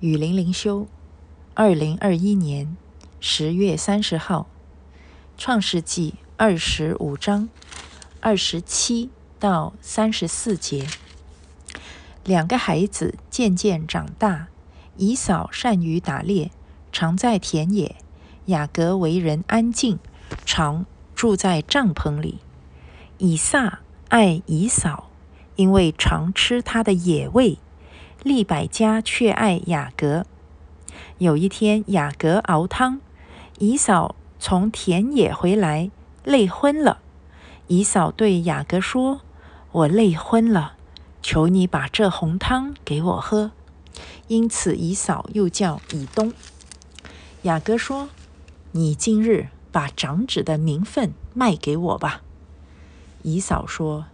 雨林灵修，二零二一年十月三十号，创世纪二十五章二十七到三十四节。两个孩子渐渐长大，以扫善于打猎，常在田野；雅各为人安静，常住在帐篷里。以撒爱以扫，因为常吃他的野味。利百加却爱雅各。有一天，雅各熬汤，姨嫂从田野回来，累昏了。姨嫂对雅各说：“我累昏了，求你把这红汤给我喝。”因此，姨嫂又叫以东。雅各说：“你今日把长子的名分卖给我吧。”姨嫂说：“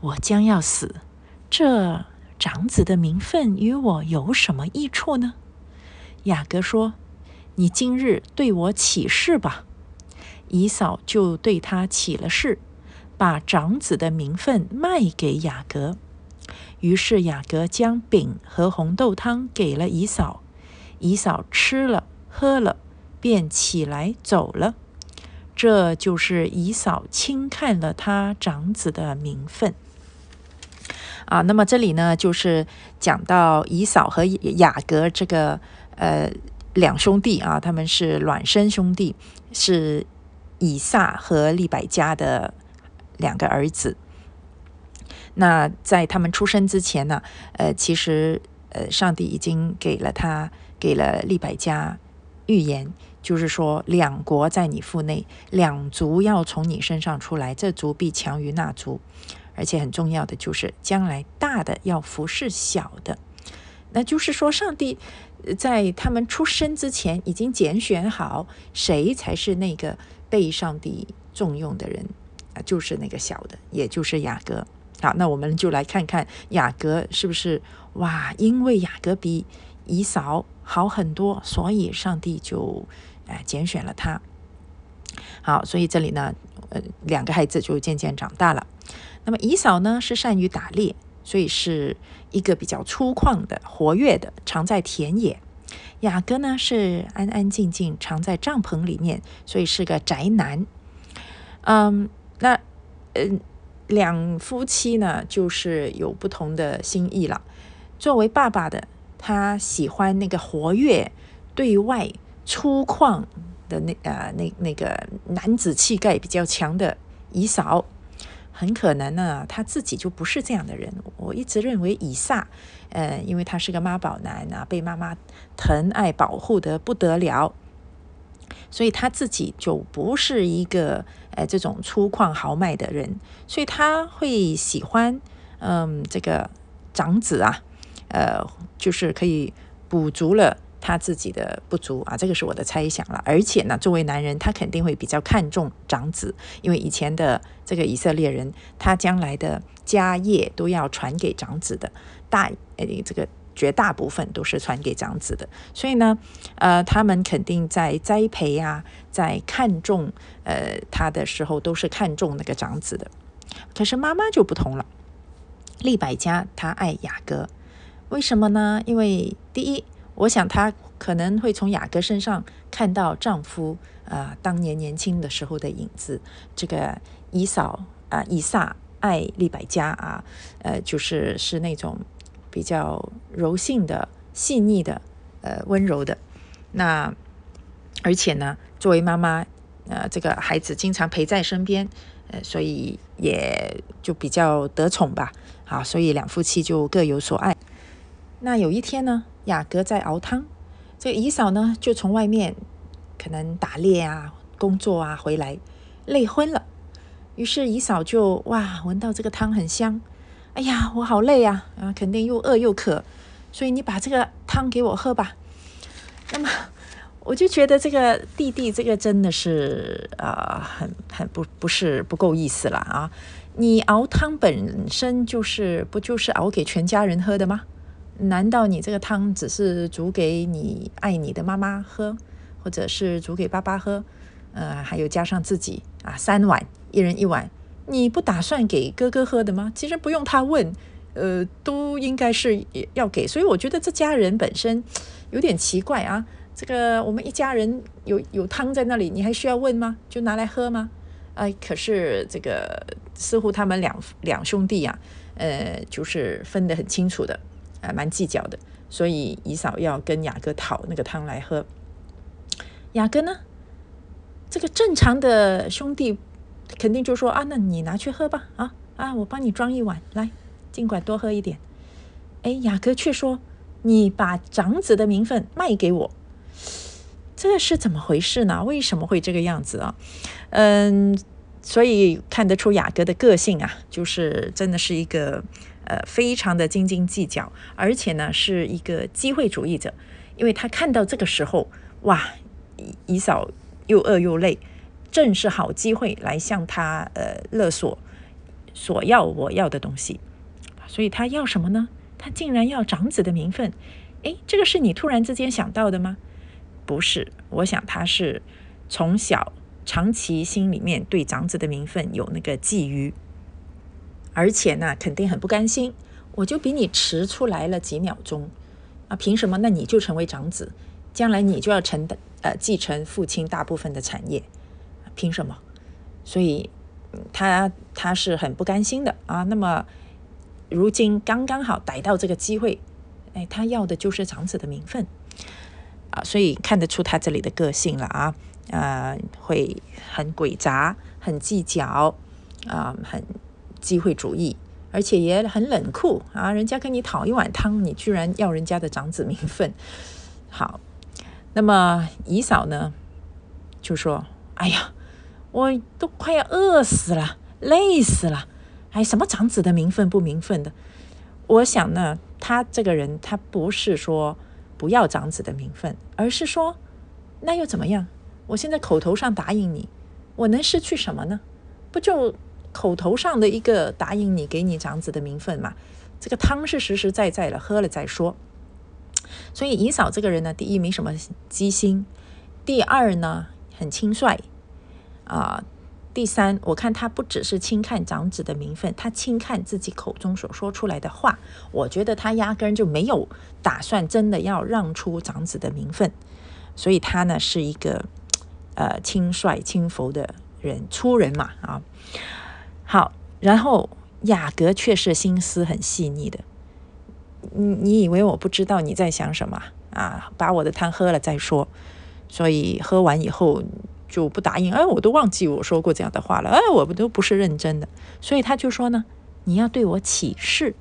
我将要死，这……”长子的名分与我有什么益处呢？雅各说：“你今日对我起誓吧。”以扫就对他起了誓，把长子的名分卖给雅各。于是雅各将饼和红豆汤给了以扫，以扫吃了喝了，便起来走了。这就是以扫轻看了他长子的名分。啊，那么这里呢，就是讲到以扫和雅各这个呃两兄弟啊，他们是卵生兄弟，是以撒和利百加的两个儿子。那在他们出生之前呢，呃，其实呃，上帝已经给了他给了利百加预言，就是说两国在你腹内，两族要从你身上出来，这族必强于那族。而且很重要的就是，将来大的要服侍小的，那就是说，上帝在他们出生之前已经拣选好谁才是那个被上帝重用的人啊，就是那个小的，也就是雅各。好，那我们就来看看雅各是不是哇？因为雅各比以扫好很多，所以上帝就哎拣选了他。好，所以这里呢，呃，两个孩子就渐渐长大了。那么乙嫂呢是善于打猎，所以是一个比较粗犷的、活跃的，常在田野。雅哥呢是安安静静，常在帐篷里面，所以是个宅男。嗯，那嗯，两夫妻呢就是有不同的心意了。作为爸爸的，他喜欢那个活跃、对外粗犷的那呃那那个男子气概比较强的以扫。很可能呢，他自己就不是这样的人。我一直认为以撒，呃，因为他是个妈宝男啊，被妈妈疼爱保护的不得了，所以他自己就不是一个呃这种粗犷豪迈的人，所以他会喜欢嗯这个长子啊，呃，就是可以补足了。他自己的不足啊，这个是我的猜想了。而且呢，作为男人，他肯定会比较看重长子，因为以前的这个以色列人，他将来的家业都要传给长子的，大诶这个绝大部分都是传给长子的。所以呢，呃，他们肯定在栽培啊，在看重呃他的时候，都是看重那个长子的。可是妈妈就不同了，利百家她爱雅各，为什么呢？因为第一。我想她可能会从雅各身上看到丈夫啊当年年轻的时候的影子。这个以扫啊，以撒爱利百加啊，呃，就是是那种比较柔性的、细腻的、呃温柔的。那而且呢，作为妈妈，呃，这个孩子经常陪在身边，呃，所以也就比较得宠吧。好，所以两夫妻就各有所爱。那有一天呢？雅各在熬汤，这个姨嫂呢就从外面可能打猎啊、工作啊回来，累昏了。于是姨嫂就哇，闻到这个汤很香，哎呀，我好累啊，啊，肯定又饿又渴，所以你把这个汤给我喝吧。那么我就觉得这个弟弟这个真的是啊，很很不不是不够意思了啊！你熬汤本身就是不就是熬给全家人喝的吗？难道你这个汤只是煮给你爱你的妈妈喝，或者是煮给爸爸喝？呃，还有加上自己啊，三碗，一人一碗，你不打算给哥哥喝的吗？其实不用他问，呃，都应该是要给。所以我觉得这家人本身 有点奇怪啊。这个我们一家人有有汤在那里，你还需要问吗？就拿来喝吗？哎，可是这个似乎他们两两兄弟呀，呃，就是分得很清楚的，还，蛮计较的。所以姨嫂要跟雅哥讨那个汤来喝。雅哥呢，这个正常的兄弟肯定就说啊，那你拿去喝吧，啊啊，我帮你装一碗来，尽管多喝一点。哎，雅哥却说，你把长子的名分卖给我。这是怎么回事呢？为什么会这个样子啊？嗯，所以看得出雅哥的个性啊，就是真的是一个呃非常的斤斤计较，而且呢是一个机会主义者，因为他看到这个时候，哇，姨嫂又饿又累，正是好机会来向他呃勒索，索要我要的东西，所以他要什么呢？他竟然要长子的名分，诶，这个是你突然之间想到的吗？不是，我想他是从小长期心里面对长子的名分有那个觊觎，而且呢，肯定很不甘心。我就比你迟出来了几秒钟啊，凭什么？那你就成为长子，将来你就要承担呃继承父亲大部分的产业，凭什么？所以他他是很不甘心的啊。那么如今刚刚好逮到这个机会，哎，他要的就是长子的名分。啊，所以看得出他这里的个性了啊，呃，会很诡诈，很计较，啊，很机会主义，而且也很冷酷啊。人家跟你讨一碗汤，你居然要人家的长子名分。好，那么姨嫂呢，就说：“哎呀，我都快要饿死了，累死了，哎，什么长子的名分不名分的？我想呢，他这个人，他不是说。”不要长子的名分，而是说，那又怎么样？我现在口头上答应你，我能失去什么呢？不就口头上的一个答应你，给你长子的名分嘛？这个汤是实实在在的，喝了再说。所以姨嫂这个人呢，第一没什么机心，第二呢很轻率啊。第三，我看他不只是轻看长子的名分，他轻看自己口中所说出来的话。我觉得他压根就没有打算真的要让出长子的名分，所以他呢是一个呃轻率轻浮的人，粗人嘛啊。好，然后雅各却是心思很细腻的。你你以为我不知道你在想什么啊？把我的汤喝了再说。所以喝完以后。就不答应，哎，我都忘记我说过这样的话了，哎，我们都不是认真的，所以他就说呢，你要对我起誓。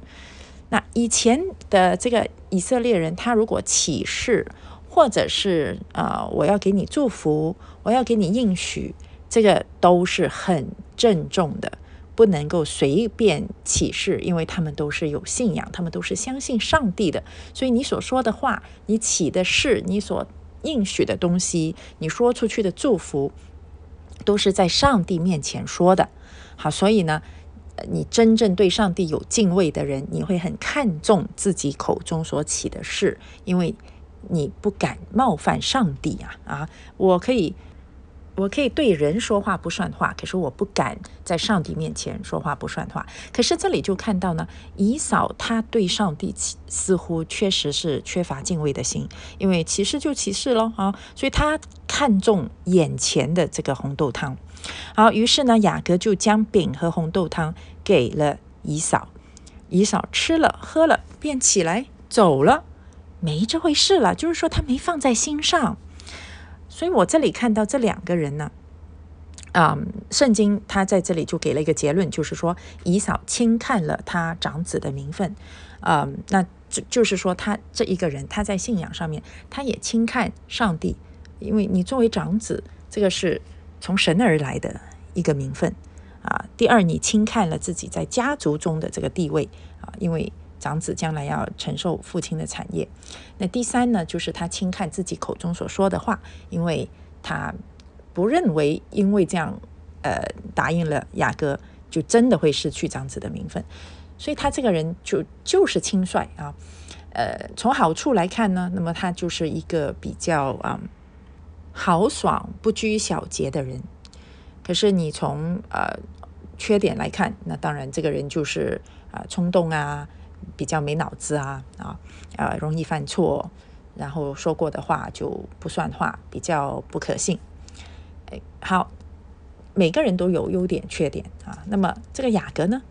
那以前的这个以色列人，他如果起誓，或者是啊，我要给你祝福，我要给你应许，这个都是很郑重的，不能够随便起誓，因为他们都是有信仰，他们都是相信上帝的，所以你所说的话，你起的誓，你所。应许的东西，你说出去的祝福，都是在上帝面前说的。好，所以呢，你真正对上帝有敬畏的人，你会很看重自己口中所起的事，因为你不敢冒犯上帝啊！啊，我可以。我可以对人说话不算话，可是我不敢在上帝面前说话不算话。可是这里就看到呢，以扫他对上帝似乎确实是缺乏敬畏的心，因为歧视就歧视喽啊，所以他看中眼前的这个红豆汤。好，于是呢，雅各就将饼和红豆汤给了以扫，以扫吃了喝了，便起来走了，没这回事了，就是说他没放在心上。所以我这里看到这两个人呢，啊，圣经他在这里就给了一个结论，就是说以扫轻看了他长子的名分，啊，那就就是说他这一个人他在信仰上面他也轻看上帝，因为你作为长子，这个是从神而来的一个名分啊。第二，你轻看了自己在家族中的这个地位啊，因为。长子将来要承受父亲的产业，那第三呢，就是他轻看自己口中所说的话，因为他不认为因为这样，呃，答应了雅各，就真的会失去长子的名分，所以他这个人就就是轻率啊，呃，从好处来看呢，那么他就是一个比较啊豪爽不拘小节的人，可是你从呃缺点来看，那当然这个人就是啊冲动啊。比较没脑子啊啊啊，容易犯错，然后说过的话就不算话，比较不可信。哎，好，每个人都有优点缺点啊。那么这个雅阁呢？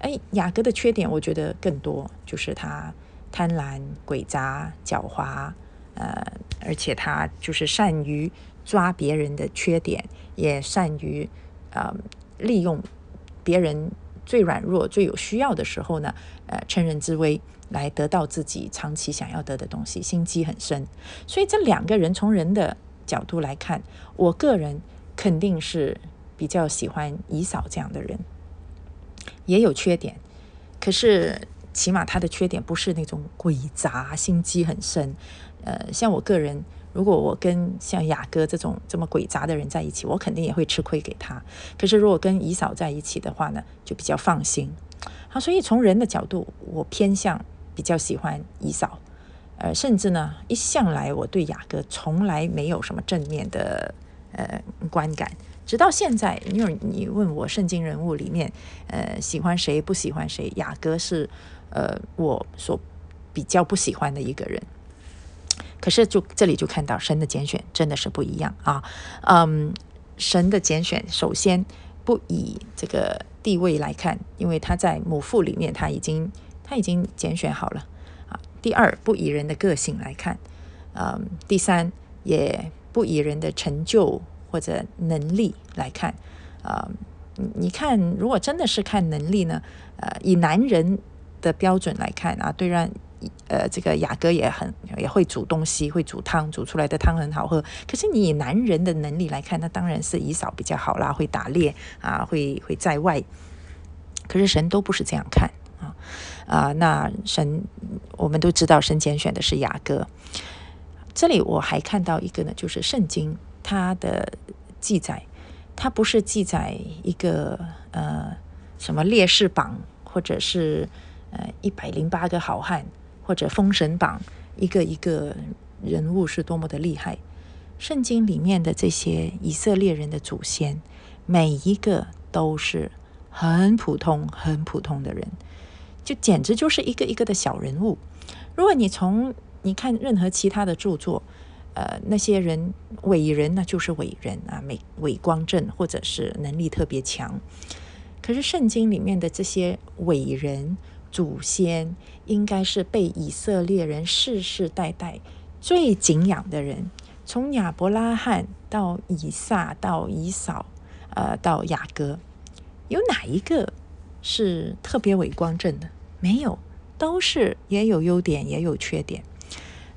哎，雅阁的缺点我觉得更多，就是他贪婪、诡诈、狡猾，呃，而且他就是善于抓别人的缺点，也善于呃利用别人最软弱、最有需要的时候呢，呃，趁人之危来得到自己长期想要得的东西，心机很深。所以这两个人从人的角度来看，我个人肯定是比较喜欢以嫂这样的人。也有缺点，可是起码他的缺点不是那种鬼杂、心机很深。呃，像我个人，如果我跟像雅哥这种这么鬼杂的人在一起，我肯定也会吃亏给他。可是如果跟姨嫂在一起的话呢，就比较放心。好，所以从人的角度，我偏向比较喜欢姨嫂。呃，甚至呢，一向来我对雅哥从来没有什么正面的呃观感。直到现在，因为你问我圣经人物里面，呃，喜欢谁不喜欢谁，雅哥是呃我所比较不喜欢的一个人。可是就这里就看到神的拣选真的是不一样啊，嗯，神的拣选首先不以这个地位来看，因为他在母父里面他已经他已经拣选好了啊。第二不以人的个性来看，嗯，第三也不以人的成就。或者能力来看，啊，你看，如果真的是看能力呢，呃，以男人的标准来看啊，对让，呃，这个雅哥也很也会煮东西，会煮汤，煮出来的汤很好喝。可是你以男人的能力来看，那当然是以嫂比较好啦，会打猎啊，会会在外。可是神都不是这样看啊啊，那神我们都知道，神拣选的是雅各。这里我还看到一个呢，就是圣经。它的记载，它不是记载一个呃什么烈士榜，或者是呃一百零八个好汉，或者封神榜，一个一个人物是多么的厉害。圣经里面的这些以色列人的祖先，每一个都是很普通、很普通的人，就简直就是一个一个的小人物。如果你从你看任何其他的著作，呃，那些人伟人那，就是伟人啊，美伟光正，或者是能力特别强。可是圣经里面的这些伟人祖先，应该是被以色列人世世代代最敬仰的人。从亚伯拉罕到以撒到以扫，呃，到雅各，有哪一个是特别伟光正的？没有，都是也有优点，也有缺点。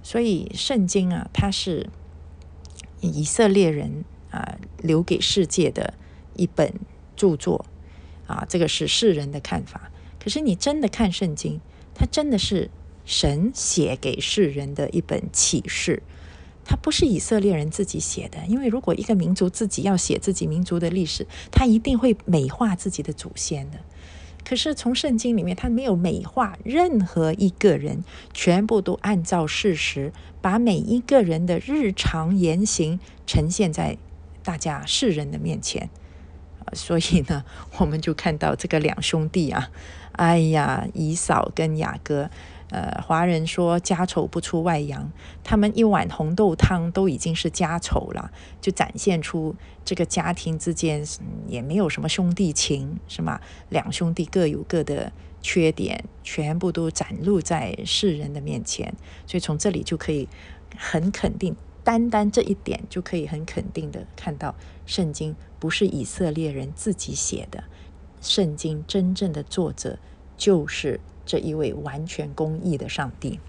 所以圣经啊，它是以色列人啊留给世界的一本著作啊，这个是世人的看法。可是你真的看圣经，它真的是神写给世人的一本启示，它不是以色列人自己写的。因为如果一个民族自己要写自己民族的历史，他一定会美化自己的祖先的。可是从圣经里面，他没有美化任何一个人，全部都按照事实，把每一个人的日常言行呈现在大家世人的面前。所以呢，我们就看到这个两兄弟啊，哎呀，以嫂跟雅哥。呃，华人说家丑不出外扬，他们一碗红豆汤都已经是家丑了，就展现出这个家庭之间也没有什么兄弟情，是吗？两兄弟各有各的缺点，全部都展露在世人的面前，所以从这里就可以很肯定，单单这一点就可以很肯定的看到，圣经不是以色列人自己写的，圣经真正的作者就是。这一位完全公义的上帝。